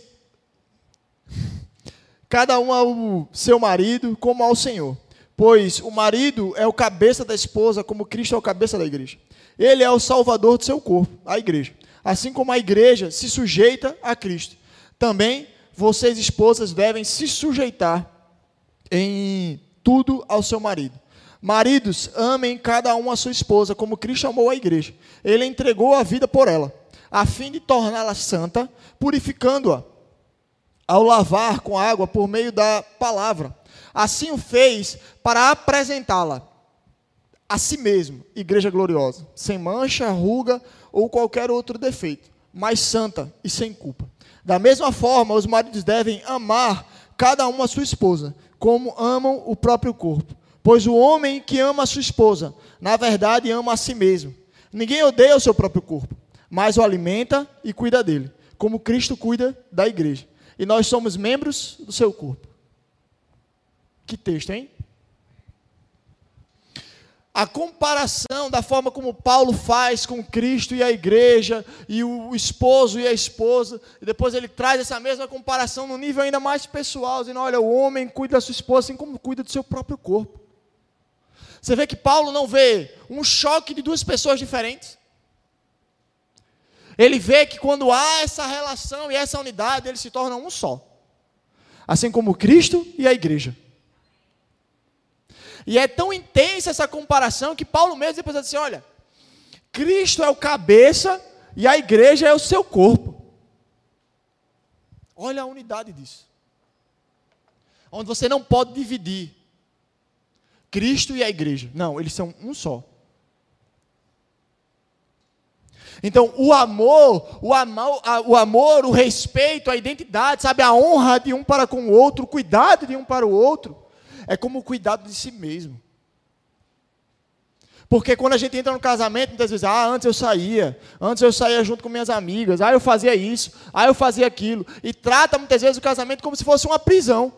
cada um ao seu marido como ao Senhor. Pois o marido é o cabeça da esposa, como Cristo é o cabeça da igreja. Ele é o salvador do seu corpo, a igreja. Assim como a igreja se sujeita a Cristo. Também vocês, esposas, devem se sujeitar em tudo ao seu marido. Maridos, amem cada um a sua esposa, como Cristo amou a igreja. Ele entregou a vida por ela, a fim de torná-la santa, purificando-a ao lavar com água por meio da palavra. Assim o fez para apresentá-la a si mesmo, igreja gloriosa, sem mancha, ruga ou qualquer outro defeito, mas santa e sem culpa. Da mesma forma, os maridos devem amar cada um a sua esposa, como amam o próprio corpo. Pois o homem que ama a sua esposa, na verdade ama a si mesmo. Ninguém odeia o seu próprio corpo, mas o alimenta e cuida dele, como Cristo cuida da igreja e nós somos membros do seu corpo. Que texto, hein? A comparação da forma como Paulo faz com Cristo e a igreja, e o esposo e a esposa, e depois ele traz essa mesma comparação no nível ainda mais pessoal, dizendo: olha, o homem cuida da sua esposa assim como cuida do seu próprio corpo. Você vê que Paulo não vê um choque de duas pessoas diferentes. Ele vê que quando há essa relação e essa unidade, eles se tornam um só. Assim como Cristo e a igreja. E é tão intensa essa comparação que Paulo mesmo depois assim: olha, Cristo é o cabeça e a igreja é o seu corpo. Olha a unidade disso. Onde você não pode dividir Cristo e a igreja. Não, eles são um só. Então, o amor, o amor, o amor, o respeito, a identidade, sabe, a honra de um para com o outro, o cuidado de um para o outro, é como o cuidado de si mesmo. Porque quando a gente entra no casamento, muitas vezes, ah, antes eu saía, antes eu saía junto com minhas amigas, ah, eu fazia isso, ah, eu fazia aquilo, e trata muitas vezes o casamento como se fosse uma prisão.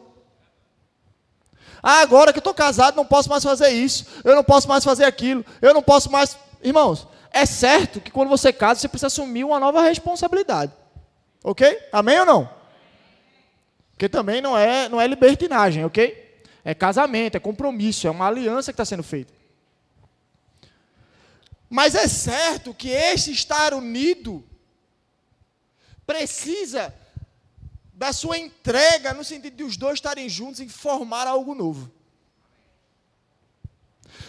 Ah, agora que eu estou casado, não posso mais fazer isso, eu não posso mais fazer aquilo, eu não posso mais. Irmãos, é certo que quando você casa, você precisa assumir uma nova responsabilidade. Ok? Amém ou não? Porque também não é, não é libertinagem, ok? É casamento, é compromisso, é uma aliança que está sendo feita. Mas é certo que este estar unido precisa da sua entrega, no sentido de os dois estarem juntos e formar algo novo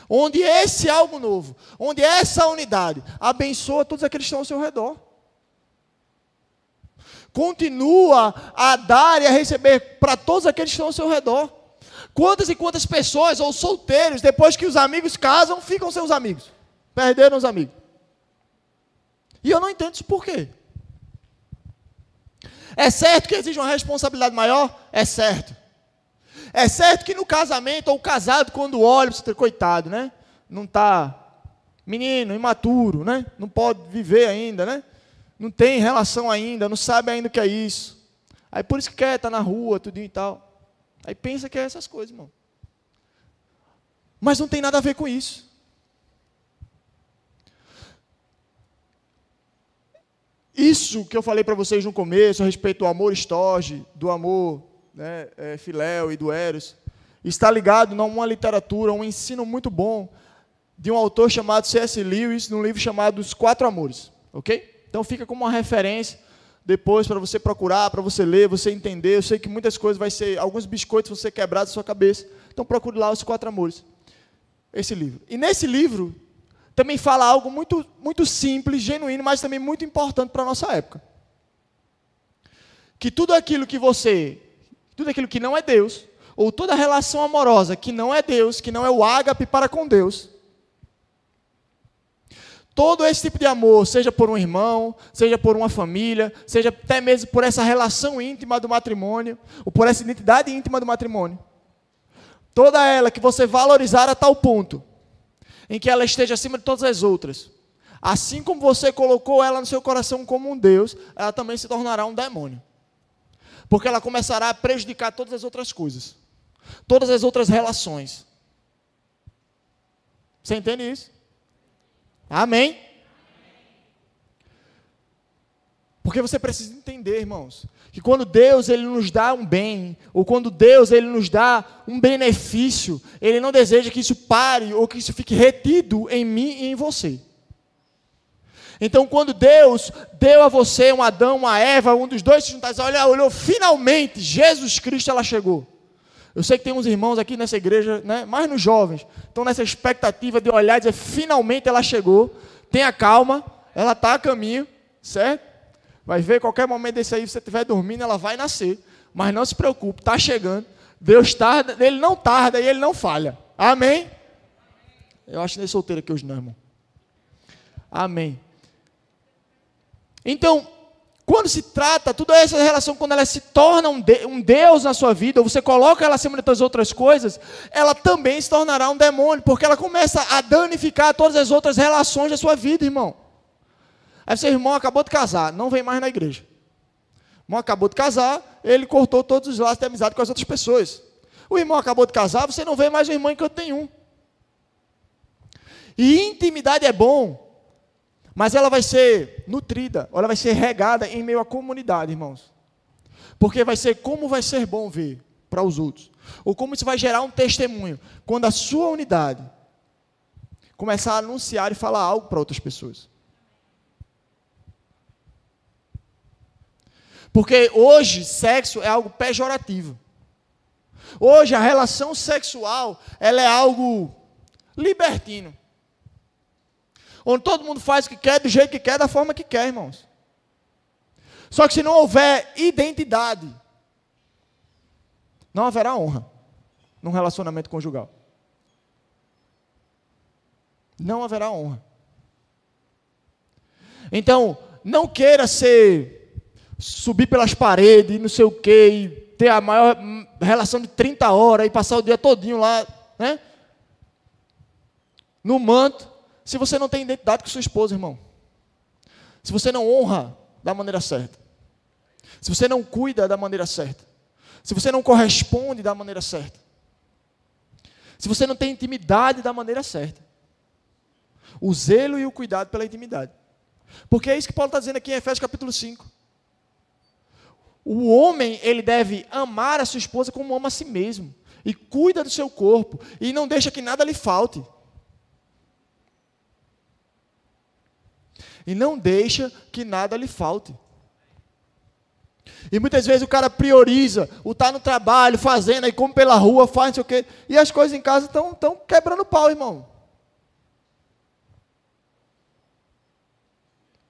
onde esse algo novo, onde essa unidade abençoa todos aqueles que estão ao seu redor. Continua a dar e a receber para todos aqueles que estão ao seu redor. Quantas e quantas pessoas, ou solteiros, depois que os amigos casam, ficam seus amigos? Perderam os amigos. E eu não entendo isso por quê. É certo que existe uma responsabilidade maior? É certo. É certo que no casamento, ou casado, quando olha, você coitado, né? Não está menino, imaturo, né? Não pode viver ainda, né? Não tem relação ainda, não sabe ainda o que é isso. Aí por isso que quer estar tá na rua, tudo e tal. Aí pensa que é essas coisas, irmão. Mas não tem nada a ver com isso. Isso que eu falei para vocês no começo, a respeito do amor estorge, do amor né, é, filéu e do eros, está ligado a uma literatura, um ensino muito bom de um autor chamado C.S. Lewis, num livro chamado Os Quatro Amores. Ok? Então fica como uma referência depois para você procurar, para você ler, você entender. Eu sei que muitas coisas vai ser, alguns biscoitos vão ser quebrados na sua cabeça. Então procure lá Os Quatro Amores. Esse livro. E nesse livro, também fala algo muito, muito simples, genuíno, mas também muito importante para a nossa época. Que tudo aquilo que você, tudo aquilo que não é Deus, ou toda relação amorosa que não é Deus, que não é o ágape para com Deus, todo esse tipo de amor, seja por um irmão, seja por uma família, seja até mesmo por essa relação íntima do matrimônio, ou por essa identidade íntima do matrimônio, toda ela que você valorizar a tal ponto em que ela esteja acima de todas as outras. Assim como você colocou ela no seu coração como um Deus, ela também se tornará um demônio. Porque ela começará a prejudicar todas as outras coisas, todas as outras relações. Você entende isso? Amém? Porque você precisa entender, irmãos, que quando Deus ele nos dá um bem, ou quando Deus ele nos dá um benefício, ele não deseja que isso pare ou que isso fique retido em mim e em você. Então, quando Deus deu a você um Adão, uma Eva, um dos dois se juntaram, olha, olhou, finalmente, Jesus Cristo, ela chegou. Eu sei que tem uns irmãos aqui nessa igreja, né, mais nos jovens, estão nessa expectativa de olhar e dizer, finalmente ela chegou, tenha calma, ela está a caminho, certo? Vai ver, qualquer momento desse aí, se você estiver dormindo, ela vai nascer. Mas não se preocupe, está chegando. Deus tarda, ele não tarda e ele não falha. Amém? Eu acho que nem solteiro aqui hoje, não, irmão. Amém. Então, quando se trata, toda essa relação, quando ela se torna um, de, um Deus na sua vida, ou você coloca ela acima de todas as outras coisas, ela também se tornará um demônio, porque ela começa a danificar todas as outras relações da sua vida, irmão. Aí seu irmão acabou de casar, não vem mais na igreja. O irmão acabou de casar, ele cortou todos os laços de amizade com as outras pessoas. O irmão acabou de casar, você não vê mais o irmão em canto nenhum. E intimidade é bom, mas ela vai ser nutrida, ela vai ser regada em meio à comunidade, irmãos. Porque vai ser como vai ser bom ver para os outros. Ou como isso vai gerar um testemunho. Quando a sua unidade começar a anunciar e falar algo para outras pessoas. Porque hoje sexo é algo pejorativo. Hoje a relação sexual, ela é algo libertino. Onde todo mundo faz o que quer, do jeito que quer, da forma que quer, irmãos. Só que se não houver identidade, não haverá honra num relacionamento conjugal. Não haverá honra. Então, não queira ser subir pelas paredes, não sei o quê, e ter a maior relação de 30 horas e passar o dia todinho lá, né? No manto, se você não tem identidade com sua esposa, irmão. Se você não honra da maneira certa. Se você não cuida da maneira certa. Se você não corresponde da maneira certa. Se você não tem intimidade da maneira certa. O zelo e o cuidado pela intimidade. Porque é isso que Paulo está dizendo aqui em Efésios capítulo 5. O homem, ele deve amar a sua esposa como ama a si mesmo. E cuida do seu corpo. E não deixa que nada lhe falte. E não deixa que nada lhe falte. E muitas vezes o cara prioriza o estar tá no trabalho, fazendo, aí como pela rua, faz não sei o quê. E as coisas em casa estão quebrando pau, irmão.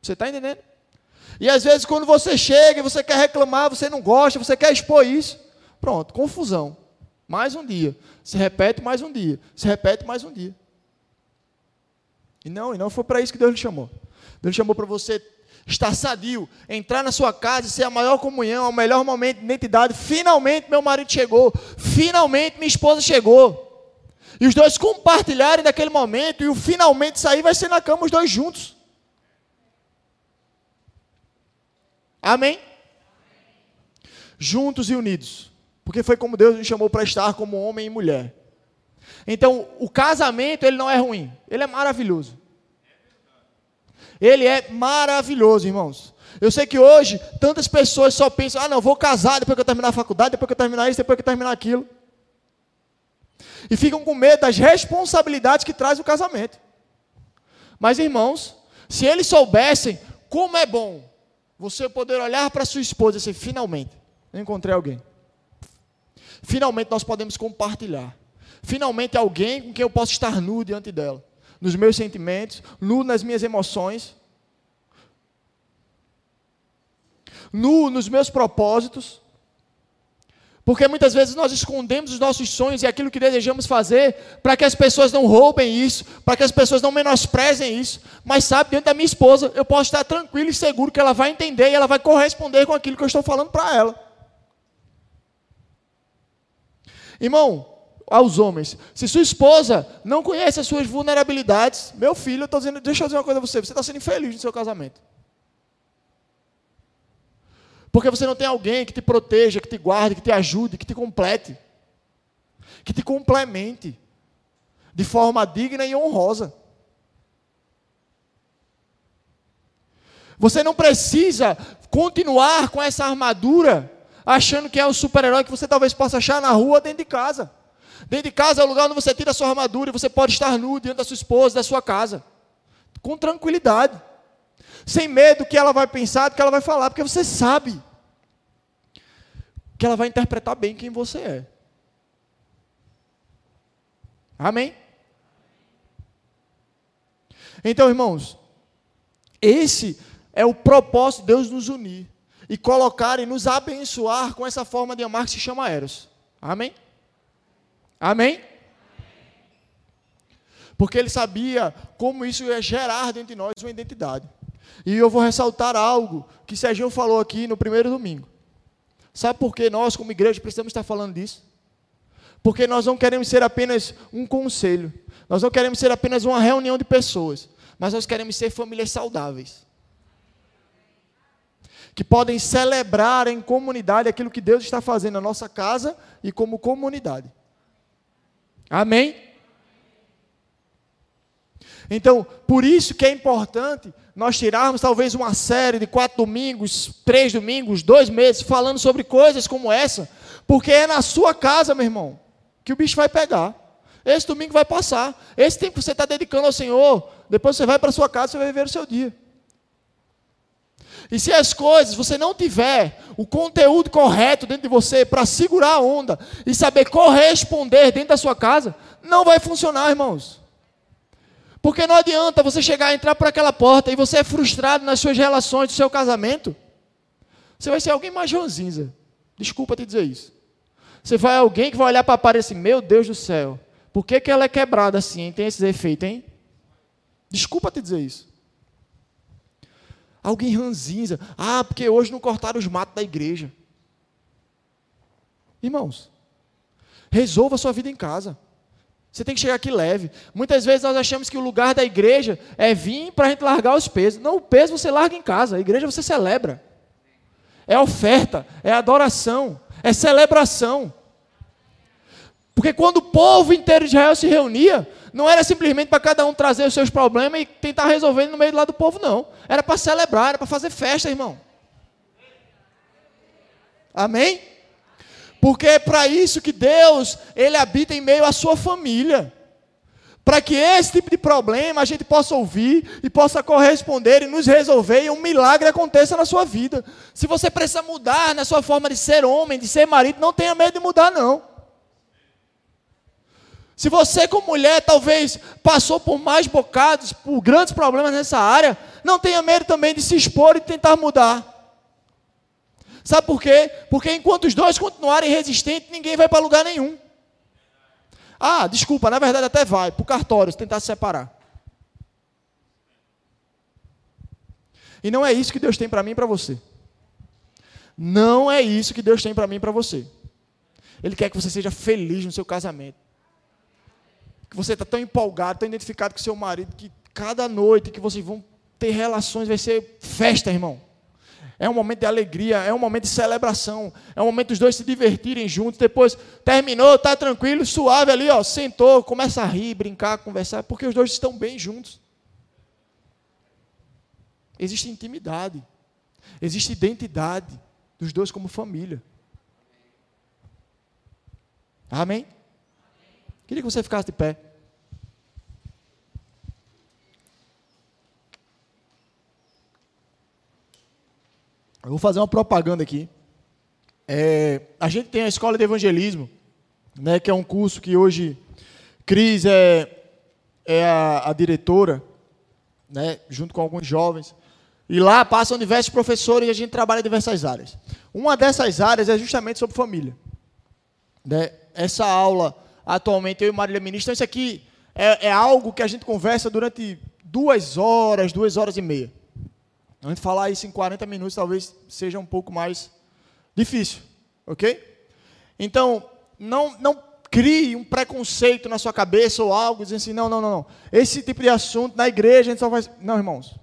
Você está entendendo? E às vezes, quando você chega e você quer reclamar, você não gosta, você quer expor isso. Pronto, confusão. Mais um dia. Se repete mais um dia. Se repete mais um dia. E não, e não foi para isso que Deus lhe chamou. Deus chamou para você estar sadio, entrar na sua casa e ser a maior comunhão, o melhor momento de identidade. Finalmente meu marido chegou. Finalmente minha esposa chegou. E os dois compartilharem daquele momento e o finalmente sair vai ser na cama os dois juntos. Amém? Juntos e unidos. Porque foi como Deus nos chamou para estar como homem e mulher. Então, o casamento, ele não é ruim. Ele é maravilhoso. Ele é maravilhoso, irmãos. Eu sei que hoje tantas pessoas só pensam: ah, não, vou casar depois que eu terminar a faculdade, depois que eu terminar isso, depois que eu terminar aquilo. E ficam com medo das responsabilidades que traz o casamento. Mas, irmãos, se eles soubessem como é bom você poder olhar para sua esposa e dizer: finalmente, eu encontrei alguém. Finalmente nós podemos compartilhar. Finalmente alguém com quem eu posso estar nu diante dela nos meus sentimentos, nu nas minhas emoções, nu nos meus propósitos. Porque muitas vezes nós escondemos os nossos sonhos e aquilo que desejamos fazer para que as pessoas não roubem isso, para que as pessoas não menosprezem isso. Mas sabe, diante da minha esposa, eu posso estar tranquilo e seguro que ela vai entender e ela vai corresponder com aquilo que eu estou falando para ela. Irmão, aos homens. Se sua esposa não conhece as suas vulnerabilidades, meu filho, eu estou dizendo, deixa eu dizer uma coisa a você, você está sendo infeliz no seu casamento. Porque você não tem alguém que te proteja, que te guarde, que te ajude, que te complete, que te complemente de forma digna e honrosa. Você não precisa continuar com essa armadura achando que é o super-herói que você talvez possa achar na rua dentro de casa. Dentro de casa é o lugar onde você tira a sua armadura e você pode estar nu diante da sua esposa, da sua casa. Com tranquilidade. Sem medo do que ela vai pensar, do que ela vai falar, porque você sabe que ela vai interpretar bem quem você é. Amém? Então, irmãos, esse é o propósito de Deus nos unir e colocar e nos abençoar com essa forma de amar que se chama Eros. Amém? Amém? Porque ele sabia como isso ia gerar dentro de nós uma identidade. E eu vou ressaltar algo que Serginho falou aqui no primeiro domingo. Sabe por que nós, como igreja, precisamos estar falando disso? Porque nós não queremos ser apenas um conselho, nós não queremos ser apenas uma reunião de pessoas, mas nós queremos ser famílias saudáveis. Que podem celebrar em comunidade aquilo que Deus está fazendo na nossa casa e como comunidade. Amém? Então, por isso que é importante nós tirarmos talvez uma série de quatro domingos, três domingos, dois meses, falando sobre coisas como essa, porque é na sua casa, meu irmão, que o bicho vai pegar. Esse domingo vai passar. Esse tempo que você está dedicando ao Senhor, depois você vai para sua casa, você vai viver o seu dia. E se as coisas, você não tiver o conteúdo correto dentro de você para segurar a onda e saber corresponder dentro da sua casa, não vai funcionar, irmãos. Porque não adianta você chegar, entrar por aquela porta e você é frustrado nas suas relações do seu casamento. Você vai ser alguém mais ranzinza. Desculpa te dizer isso. Você vai alguém que vai olhar para a parede assim, meu Deus do céu, por que, que ela é quebrada assim, tem esses efeitos, hein? Desculpa te dizer isso. Alguém ranzinza. Ah, porque hoje não cortaram os matos da igreja. Irmãos, resolva a sua vida em casa. Você tem que chegar aqui leve. Muitas vezes nós achamos que o lugar da igreja é vir para a gente largar os pesos. Não, o peso você larga em casa. A igreja você celebra. É oferta, é adoração, é celebração. Porque quando o povo inteiro de Israel se reunia, não era simplesmente para cada um trazer os seus problemas e tentar resolver no meio do lado do povo, não. Era para celebrar, era para fazer festa, irmão. Amém? Porque é para isso que Deus, Ele habita em meio à sua família. Para que esse tipo de problema a gente possa ouvir e possa corresponder e nos resolver e um milagre aconteça na sua vida. Se você precisa mudar na sua forma de ser homem, de ser marido, não tenha medo de mudar, não. Se você, como mulher, talvez passou por mais bocados, por grandes problemas nessa área, não tenha medo também de se expor e tentar mudar. Sabe por quê? Porque enquanto os dois continuarem resistentes, ninguém vai para lugar nenhum. Ah, desculpa, na verdade até vai, para o cartório, tentar se separar. E não é isso que Deus tem para mim e para você. Não é isso que Deus tem para mim e para você. Ele quer que você seja feliz no seu casamento. Que você está tão empolgado, tão identificado com seu marido, que cada noite que vocês vão ter relações vai ser festa, irmão. É um momento de alegria, é um momento de celebração, é um momento dos dois se divertirem juntos. Depois terminou, está tranquilo, suave ali, ó, sentou, começa a rir, brincar, conversar, porque os dois estão bem juntos. Existe intimidade, existe identidade dos dois como família. Amém? Queria que você ficasse de pé. Eu vou fazer uma propaganda aqui. É, a gente tem a Escola de Evangelismo, né, que é um curso que hoje Cris é, é a, a diretora, né, junto com alguns jovens. E lá passam diversos professores e a gente trabalha em diversas áreas. Uma dessas áreas é justamente sobre família. Né? Essa aula atualmente, eu e Marília ministram, isso aqui é, é, algo que a gente conversa durante duas horas, duas horas e meia. A gente falar isso em 40 minutos talvez seja um pouco mais difícil, ok? Então, não, não crie um preconceito na sua cabeça ou algo, dizendo assim, não, não, não, não. Esse tipo de assunto na igreja a gente só faz... Não, irmãos.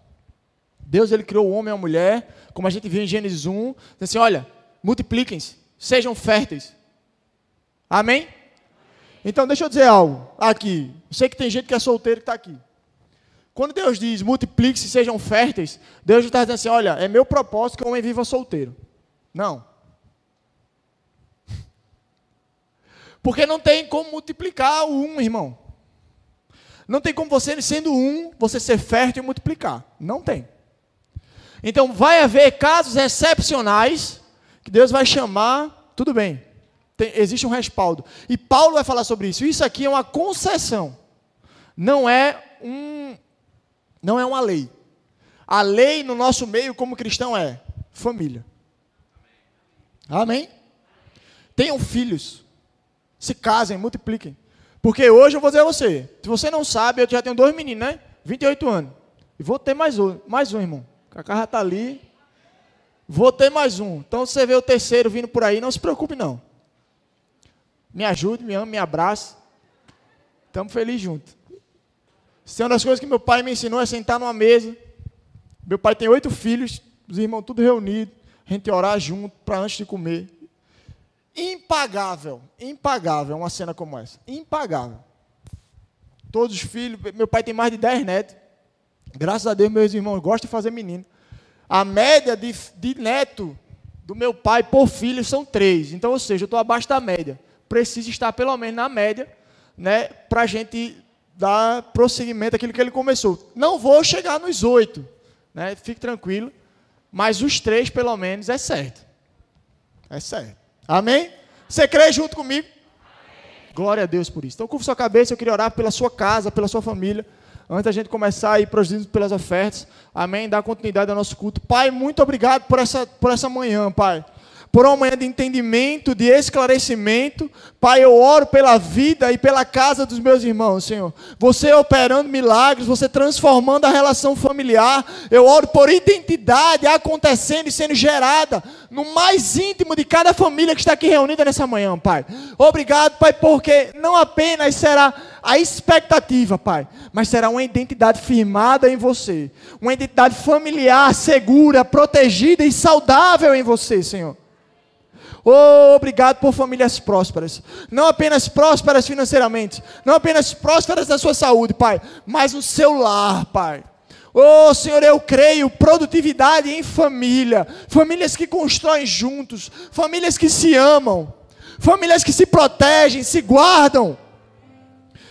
Deus ele criou o homem e a mulher, como a gente viu em Gênesis 1, assim, olha, multipliquem-se, sejam férteis. Amém? Então, deixa eu dizer algo aqui. Eu sei que tem gente que é solteiro que está aqui. Quando Deus diz multiplique-se, sejam férteis, Deus está dizendo assim: olha, é meu propósito que o homem viva solteiro. Não. Porque não tem como multiplicar o um, irmão. Não tem como você, sendo um, você ser fértil e multiplicar. Não tem. Então, vai haver casos excepcionais que Deus vai chamar, tudo bem, tem, existe um respaldo. E Paulo vai falar sobre isso. Isso aqui é uma concessão. Não é um não é uma lei. A lei no nosso meio como cristão é família. Amém? Tenham filhos. Se casem, multipliquem. Porque hoje eu vou dizer a você, se você não sabe, eu já tenho dois meninos, né? 28 anos. E vou ter mais um, mais um, irmão. A carra está ali. Vou ter mais um. Então, se você vê o terceiro vindo por aí, não se preocupe, não me ajude, me ame, me abrace. Estamos felizes juntos. Isso é uma das coisas que meu pai me ensinou é sentar numa mesa. Meu pai tem oito filhos, os irmãos tudo reunidos, a gente orar junto para antes de comer. Impagável, impagável uma cena como essa. Impagável. Todos os filhos, meu pai tem mais de dez netos. Graças a Deus, meus irmãos gostam de fazer menino. A média de, de neto do meu pai por filho são três. Então, ou seja, eu estou abaixo da média precisa estar pelo menos na média, né, para a gente dar prosseguimento àquilo que ele começou. Não vou chegar nos oito, né, fique tranquilo, mas os três pelo menos é certo. É certo. Amém? Você crê junto comigo? Glória a Deus por isso. Então, curva sua cabeça, eu queria orar pela sua casa, pela sua família. Antes da gente começar a ir prosseguindo pelas ofertas. Amém? Dar continuidade ao nosso culto. Pai, muito obrigado por essa, por essa manhã, Pai por uma manhã de entendimento, de esclarecimento. Pai, eu oro pela vida e pela casa dos meus irmãos, Senhor. Você operando milagres, você transformando a relação familiar. Eu oro por identidade acontecendo e sendo gerada no mais íntimo de cada família que está aqui reunida nessa manhã, Pai. Obrigado, Pai, porque não apenas será a expectativa, Pai, mas será uma identidade firmada em você, uma identidade familiar, segura, protegida e saudável em você, Senhor. Oh, obrigado por famílias prósperas. Não apenas prósperas financeiramente, não apenas prósperas na sua saúde, Pai, mas no seu lar, Pai. Oh, Senhor, eu creio, produtividade em família, famílias que constroem juntos, famílias que se amam, famílias que se protegem, se guardam.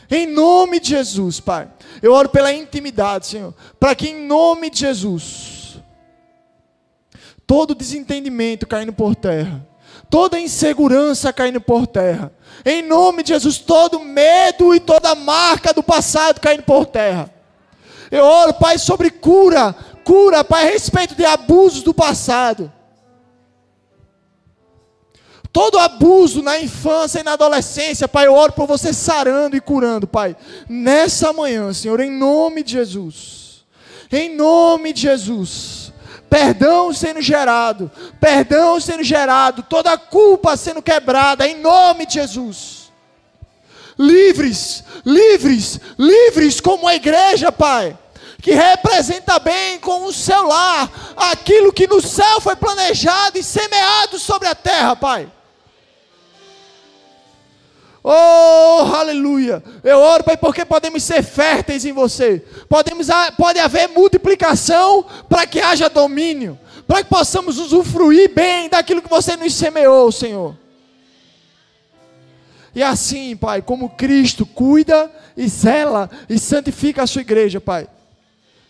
Em nome de Jesus, Pai. Eu oro pela intimidade, Senhor, para que em nome de Jesus todo desentendimento caindo por terra toda insegurança caindo por terra. Em nome de Jesus, todo medo e toda marca do passado caindo por terra. Eu oro, Pai, sobre cura, cura, Pai, a respeito de abusos do passado. Todo abuso na infância e na adolescência, Pai, eu oro por você sarando e curando, Pai. Nessa manhã, Senhor, em nome de Jesus. Em nome de Jesus. Perdão sendo gerado, perdão sendo gerado, toda culpa sendo quebrada, em nome de Jesus. Livres, livres, livres como a igreja, Pai que representa bem com o seu lar aquilo que no céu foi planejado e semeado sobre a terra, Pai. Oh, aleluia. Eu oro, Pai, porque podemos ser férteis em você. Podemos, pode haver multiplicação para que haja domínio. Para que possamos usufruir bem daquilo que você nos semeou, Senhor. E assim, Pai, como Cristo cuida e zela e santifica a sua igreja, Pai.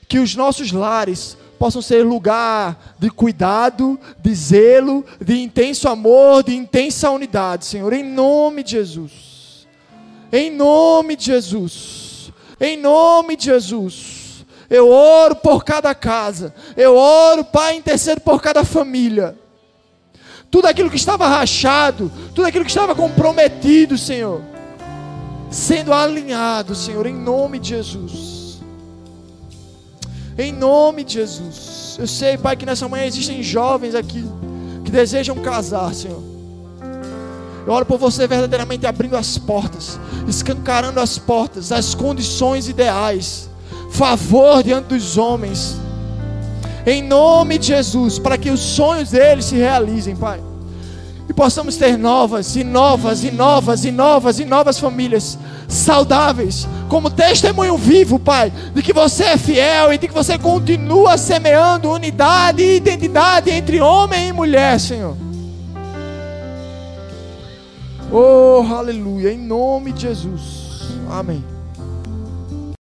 Que os nossos lares possam ser lugar de cuidado, de zelo, de intenso amor, de intensa unidade, Senhor, em nome de Jesus. Em nome de Jesus. Em nome de Jesus. Eu oro por cada casa. Eu oro, Pai, intercedo por cada família. Tudo aquilo que estava rachado, tudo aquilo que estava comprometido, Senhor, sendo alinhado, Senhor, em nome de Jesus. Em nome de Jesus. Eu sei, Pai, que nessa manhã existem jovens aqui que desejam casar, Senhor. Eu oro por você verdadeiramente abrindo as portas, escancarando as portas, as condições ideais, favor diante dos homens. Em nome de Jesus, para que os sonhos deles se realizem, Pai e possamos ter novas e novas e novas e novas e novas famílias saudáveis, como testemunho vivo, Pai, de que você é fiel e de que você continua semeando unidade e identidade entre homem e mulher, Senhor. Oh, aleluia, em nome de Jesus. Amém.